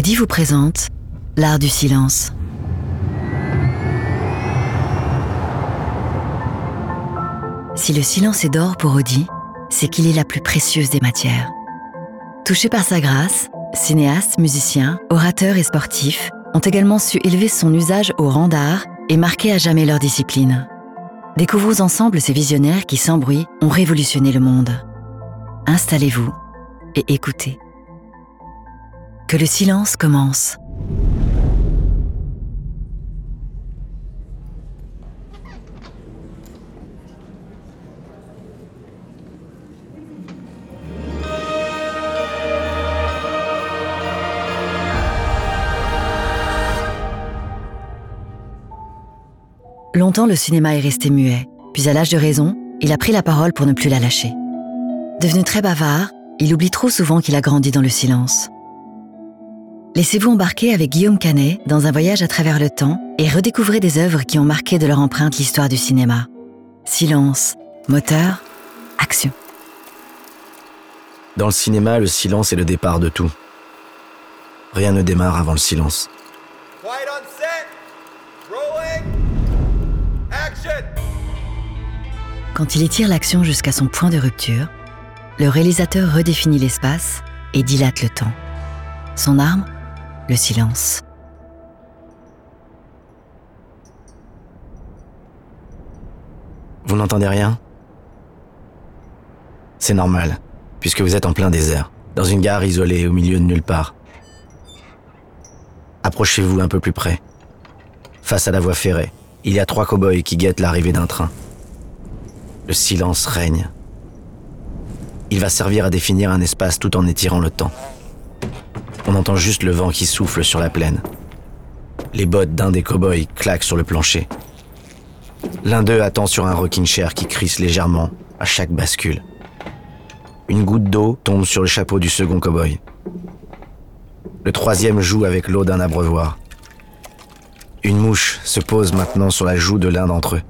Audi vous présente L'art du silence. Si le silence est d'or pour Audi, c'est qu'il est la plus précieuse des matières. Touché par sa grâce, cinéastes, musiciens, orateurs et sportifs ont également su élever son usage au rang d'art et marquer à jamais leur discipline. Découvrons ensemble ces visionnaires qui, sans bruit, ont révolutionné le monde. Installez-vous et écoutez. Que le silence commence. Longtemps, le cinéma est resté muet, puis à l'âge de raison, il a pris la parole pour ne plus la lâcher. Devenu très bavard, il oublie trop souvent qu'il a grandi dans le silence. Laissez-vous embarquer avec Guillaume Canet dans un voyage à travers le temps et redécouvrez des œuvres qui ont marqué de leur empreinte l'histoire du cinéma. Silence, moteur, action. Dans le cinéma, le silence est le départ de tout. Rien ne démarre avant le silence. Quiet on set. Rolling. Action. Quand il étire l'action jusqu'à son point de rupture, le réalisateur redéfinit l'espace et dilate le temps. Son arme Le silence. Vous n'entendez rien? C'est normal, puisque vous êtes en plein désert, dans une gare isolée au milieu de nulle part. Approchez-vous un peu plus près. Face à la voie ferrée, il y a trois cow-boys qui guettent l'arrivée d'un train. Le silence règne. Il va servir à définir un espace tout en étirant le temps. On entend juste le vent qui souffle sur la plaine. Les bottes d'un des cow-boys claquent sur le plancher. L'un d'eux attend sur un rocking chair qui crisse légèrement à chaque bascule. Une goutte d'eau tombe sur le chapeau du second cow-boy. Le troisième joue avec l'eau d'un abreuvoir. Une mouche se pose maintenant sur la joue de l'un d'entre eux.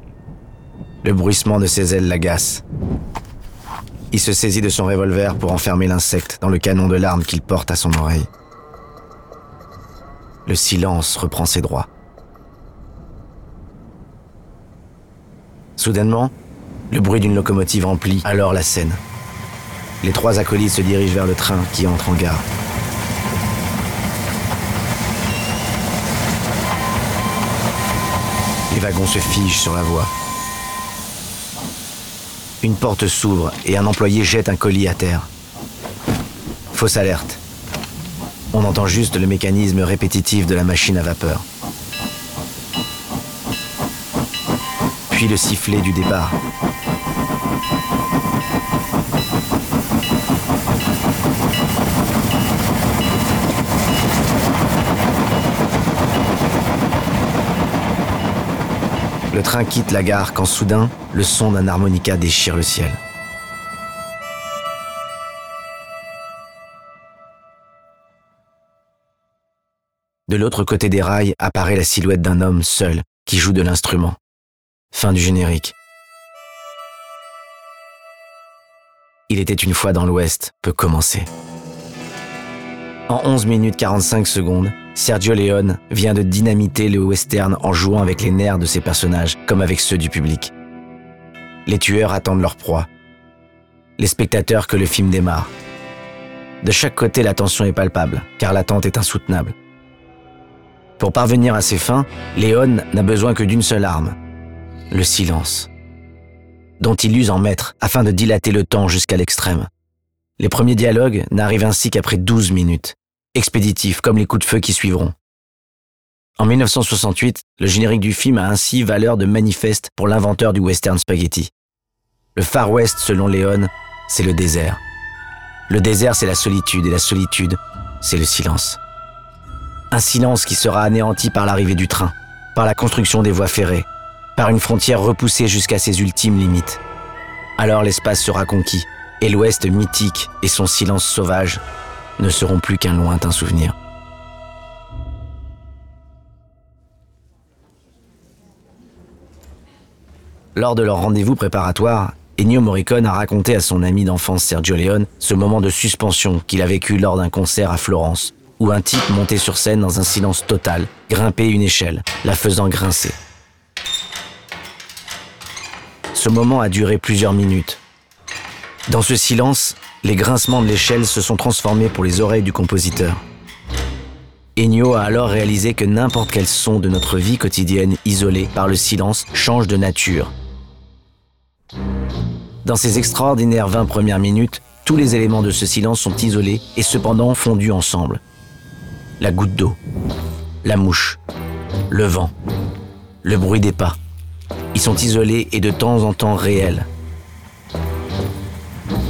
Le bruissement de ses ailes l'agace. Il se saisit de son revolver pour enfermer l'insecte dans le canon de l'arme qu'il porte à son oreille. Le silence reprend ses droits. Soudainement, le bruit d'une locomotive emplit alors la scène. Les trois acolytes se dirigent vers le train qui entre en gare. Les wagons se figent sur la voie. Une porte s'ouvre et un employé jette un colis à terre. Fausse alerte. On entend juste le mécanisme répétitif de la machine à vapeur. Puis le sifflet du départ. Le train quitte la gare quand soudain, le son d'un harmonica déchire le ciel. De l'autre côté des rails apparaît la silhouette d'un homme seul qui joue de l'instrument. Fin du générique. Il était une fois dans l'Ouest peut commencer. En 11 minutes 45 secondes, Sergio Leone vient de dynamiter le western en jouant avec les nerfs de ses personnages comme avec ceux du public. Les tueurs attendent leur proie. Les spectateurs que le film démarre. De chaque côté, la tension est palpable, car l'attente est insoutenable. Pour parvenir à ses fins, Léon n'a besoin que d'une seule arme, le silence, dont il use en maître afin de dilater le temps jusqu'à l'extrême. Les premiers dialogues n'arrivent ainsi qu'après 12 minutes, expéditifs comme les coups de feu qui suivront. En 1968, le générique du film a ainsi valeur de manifeste pour l'inventeur du western spaghetti. Le Far West, selon Léon, c'est le désert. Le désert, c'est la solitude, et la solitude, c'est le silence. Un silence qui sera anéanti par l'arrivée du train, par la construction des voies ferrées, par une frontière repoussée jusqu'à ses ultimes limites. Alors l'espace sera conquis, et l'Ouest mythique et son silence sauvage ne seront plus qu'un lointain souvenir. Lors de leur rendez-vous préparatoire, Ennio Morricone a raconté à son ami d'enfance Sergio Leone ce moment de suspension qu'il a vécu lors d'un concert à Florence, où un type montait sur scène dans un silence total, grimpait une échelle, la faisant grincer. Ce moment a duré plusieurs minutes. Dans ce silence, les grincements de l'échelle se sont transformés pour les oreilles du compositeur. Ennio a alors réalisé que n'importe quel son de notre vie quotidienne isolé par le silence change de nature. Dans ces extraordinaires 20 premières minutes, tous les éléments de ce silence sont isolés et cependant fondus ensemble. La goutte d'eau, la mouche, le vent, le bruit des pas. Ils sont isolés et de temps en temps réels.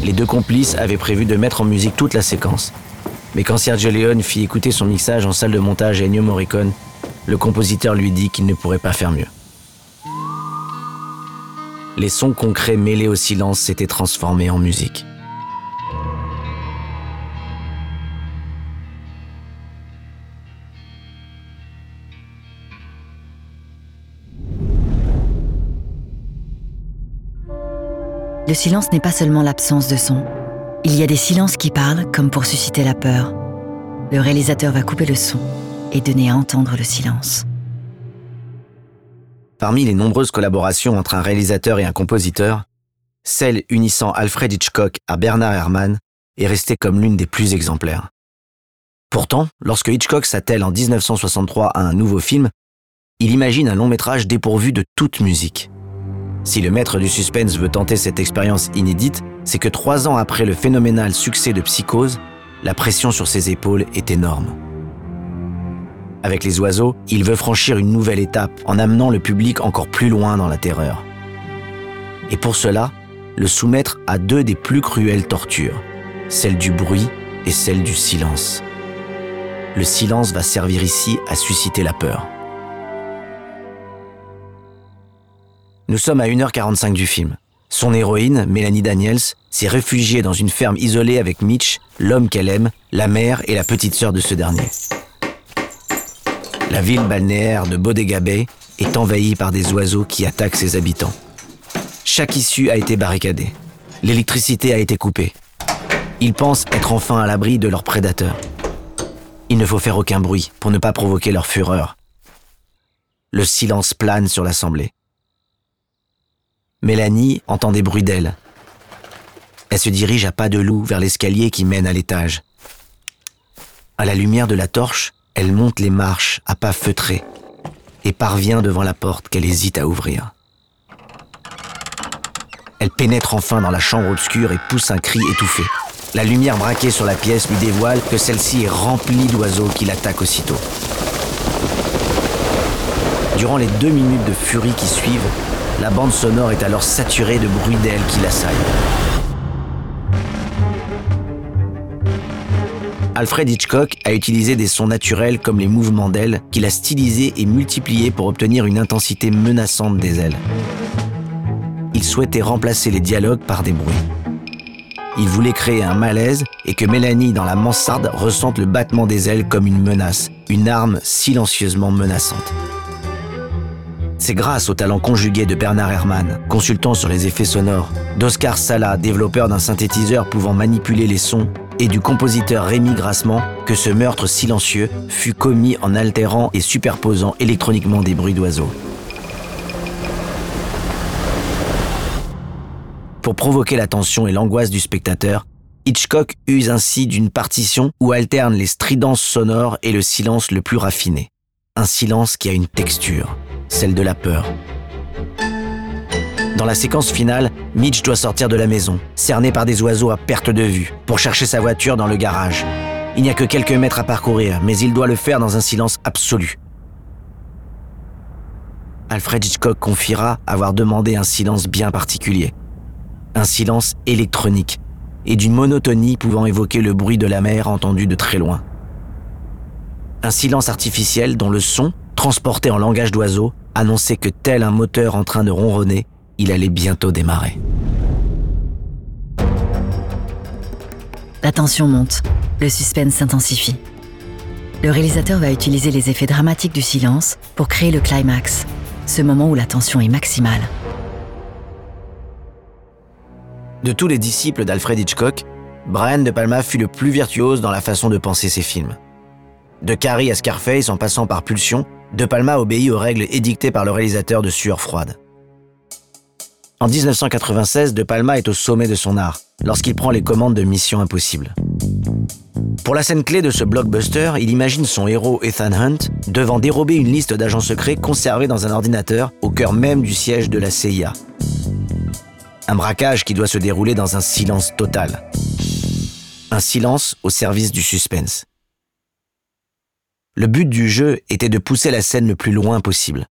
Les deux complices avaient prévu de mettre en musique toute la séquence. Mais quand Sergio Leone fit écouter son mixage en salle de montage à Ennio Morricone, le compositeur lui dit qu'il ne pourrait pas faire mieux. Les sons concrets mêlés au silence s'étaient transformés en musique. Le silence n'est pas seulement l'absence de son. Il y a des silences qui parlent comme pour susciter la peur. Le réalisateur va couper le son et donner à entendre le silence. Parmi les nombreuses collaborations entre un réalisateur et un compositeur, celle unissant Alfred Hitchcock à Bernard Herrmann est restée comme l'une des plus exemplaires. Pourtant, lorsque Hitchcock s'attelle en 1963 à un nouveau film, il imagine un long métrage dépourvu de toute musique. Si le maître du suspense veut tenter cette expérience inédite, c'est que trois ans après le phénoménal succès de Psychose, la pression sur ses épaules est énorme. Avec les oiseaux, il veut franchir une nouvelle étape en amenant le public encore plus loin dans la terreur. Et pour cela, le soumettre à deux des plus cruelles tortures, celle du bruit et celle du silence. Le silence va servir ici à susciter la peur. Nous sommes à 1h45 du film. Son héroïne, Mélanie Daniels, s'est réfugiée dans une ferme isolée avec Mitch, l'homme qu'elle aime, la mère et la petite sœur de ce dernier. La ville balnéaire de Bodega Bay est envahie par des oiseaux qui attaquent ses habitants. Chaque issue a été barricadée. L'électricité a été coupée. Ils pensent être enfin à l'abri de leurs prédateurs. Il ne faut faire aucun bruit pour ne pas provoquer leur fureur. Le silence plane sur l'assemblée. Mélanie entend des bruits d'ailes. Elle se dirige à pas de loup vers l'escalier qui mène à l'étage. À la lumière de la torche, elle monte les marches à pas feutrés et parvient devant la porte qu'elle hésite à ouvrir. Elle pénètre enfin dans la chambre obscure et pousse un cri étouffé. La lumière braquée sur la pièce lui dévoile que celle-ci est remplie d'oiseaux qui l'attaquent aussitôt. Durant les deux minutes de furie qui suivent, la bande sonore est alors saturée de bruits d'ailes qui l'assaillent. Alfred Hitchcock a utilisé des sons naturels comme les mouvements d'ailes qu'il a stylisés et multipliés pour obtenir une intensité menaçante des ailes. Il souhaitait remplacer les dialogues par des bruits. Il voulait créer un malaise et que Mélanie dans la mansarde ressente le battement des ailes comme une menace, une arme silencieusement menaçante. C'est grâce au talent conjugué de Bernard Herrmann, consultant sur les effets sonores, d'Oscar Sala, développeur d'un synthétiseur pouvant manipuler les sons, et du compositeur Rémi Grassement, que ce meurtre silencieux fut commis en altérant et superposant électroniquement des bruits d'oiseaux. Pour provoquer la tension et l'angoisse du spectateur, Hitchcock use ainsi d'une partition où alternent les stridences sonores et le silence le plus raffiné. Un silence qui a une texture, celle de la peur. Dans la séquence finale, Mitch doit sortir de la maison, cerné par des oiseaux à perte de vue, pour chercher sa voiture dans le garage. Il n'y a que quelques mètres à parcourir, mais il doit le faire dans un silence absolu. Alfred Hitchcock confiera avoir demandé un silence bien particulier. Un silence électronique, et d'une monotonie pouvant évoquer le bruit de la mer entendu de très loin. Un silence artificiel dont le son, transporté en langage d'oiseau, annonçait que tel un moteur en train de ronronner, il allait bientôt démarrer. La tension monte, le suspense s'intensifie. Le réalisateur va utiliser les effets dramatiques du silence pour créer le climax, ce moment où la tension est maximale. De tous les disciples d'Alfred Hitchcock, Brian De Palma fut le plus virtuose dans la façon de penser ses films. De Carrie à Scarface en passant par Pulsion, De Palma obéit aux règles édictées par le réalisateur de Sueur froide. En 1996, De Palma est au sommet de son art lorsqu'il prend les commandes de Mission Impossible. Pour la scène clé de ce blockbuster, il imagine son héros Ethan Hunt devant dérober une liste d'agents secrets conservés dans un ordinateur au cœur même du siège de la CIA. Un braquage qui doit se dérouler dans un silence total. Un silence au service du suspense. Le but du jeu était de pousser la scène le plus loin possible.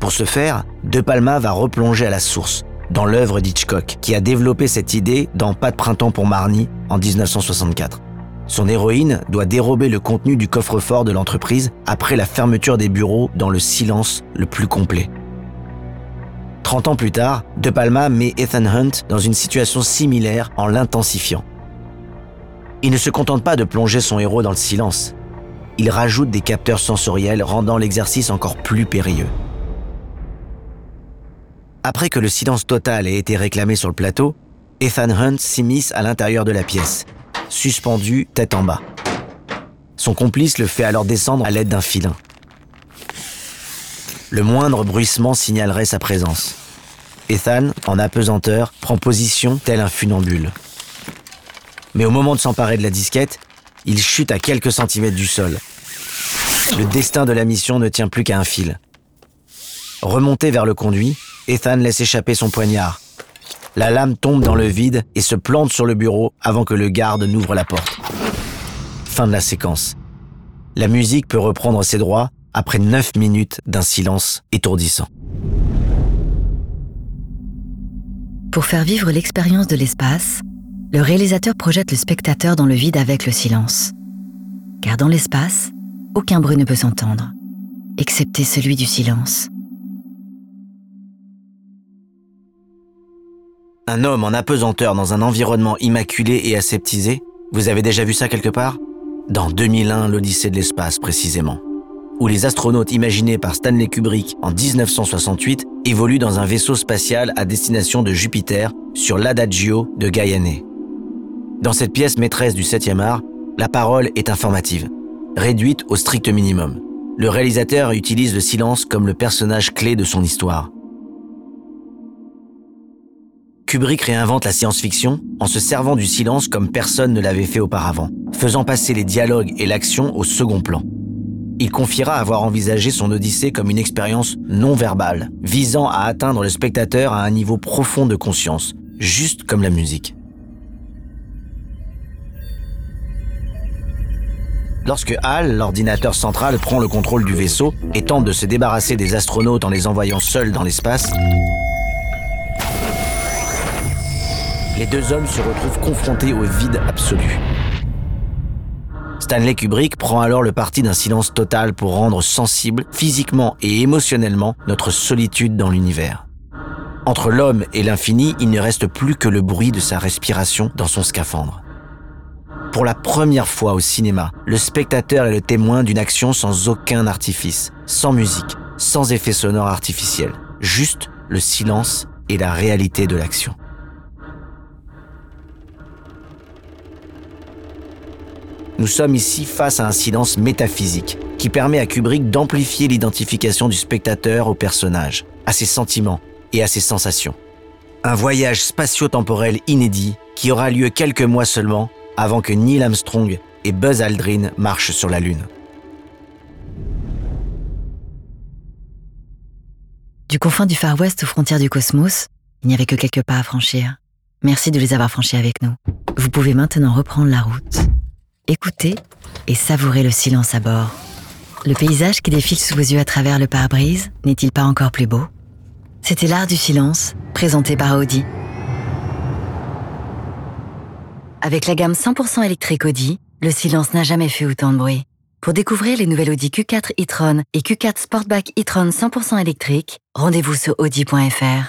Pour ce faire, De Palma va replonger à la source, dans l'œuvre d'Hitchcock, qui a développé cette idée dans Pas de printemps pour Marnie en 1964. Son héroïne doit dérober le contenu du coffre-fort de l'entreprise après la fermeture des bureaux dans le silence le plus complet. 30 ans plus tard, De Palma met Ethan Hunt dans une situation similaire en l'intensifiant. Il ne se contente pas de plonger son héros dans le silence. Il rajoute des capteurs sensoriels rendant l'exercice encore plus périlleux. Après que le silence total ait été réclamé sur le plateau, Ethan Hunt s'immisce à l'intérieur de la pièce, suspendu tête en bas. Son complice le fait alors descendre à l'aide d'un filin. Le moindre bruissement signalerait sa présence. Ethan, en apesanteur, prend position tel un funambule. Mais au moment de s'emparer de la disquette, il chute à quelques centimètres du sol. Le destin de la mission ne tient plus qu'à un fil. Remonté vers le conduit, Ethan laisse échapper son poignard. La lame tombe dans le vide et se plante sur le bureau avant que le garde n'ouvre la porte. Fin de la séquence. La musique peut reprendre ses droits après 9 minutes d'un silence étourdissant. Pour faire vivre l'expérience de l'espace, le réalisateur projette le spectateur dans le vide avec le silence. Car dans l'espace, aucun bruit ne peut s'entendre, excepté celui du silence. Un homme en apesanteur dans un environnement immaculé et aseptisé, vous avez déjà vu ça quelque part? Dans 2001, l'Odyssée de l'espace précisément, où les astronautes imaginés par Stanley Kubrick en 1968 évoluent dans un vaisseau spatial à destination de Jupiter sur l'Adagio de Gaiané. Dans cette pièce maîtresse du 7e art, la parole est informative, réduite au strict minimum. Le réalisateur utilise le silence comme le personnage clé de son histoire. Kubrick réinvente la science-fiction en se servant du silence comme personne ne l'avait fait auparavant, faisant passer les dialogues et l'action au second plan. Il confiera avoir envisagé son Odyssée comme une expérience non verbale, visant à atteindre le spectateur à un niveau profond de conscience, juste comme la musique. Lorsque HAL, l'ordinateur central, prend le contrôle du vaisseau et tente de se débarrasser des astronautes en les envoyant seuls dans l'espace, les deux hommes se retrouvent confrontés au vide absolu. Stanley Kubrick prend alors le parti d'un silence total pour rendre sensible, physiquement et émotionnellement, notre solitude dans l'univers. Entre l'homme et l'infini, il ne reste plus que le bruit de sa respiration dans son scaphandre. Pour la première fois au cinéma, le spectateur est le témoin d'une action sans aucun artifice, sans musique, sans effet sonore artificiel, juste le silence et la réalité de l'action. Nous sommes ici face à un silence métaphysique qui permet à Kubrick d'amplifier l'identification du spectateur au personnage, à ses sentiments et à ses sensations. Un voyage spatio-temporel inédit qui aura lieu quelques mois seulement avant que Neil Armstrong et Buzz Aldrin marchent sur la Lune. Du confin du Far West aux frontières du cosmos, il n'y avait que quelques pas à franchir. Merci de les avoir franchis avec nous. Vous pouvez maintenant reprendre la route. Écoutez et savourez le silence à bord. Le paysage qui défile sous vos yeux à travers le pare-brise n'est-il pas encore plus beau? C'était l'art du silence, présenté par Audi. Avec la gamme 100% électrique Audi, le silence n'a jamais fait autant de bruit. Pour découvrir les nouvelles Audi Q4 e-tron et Q4 Sportback e-tron 100% électrique, rendez-vous sur audi.fr.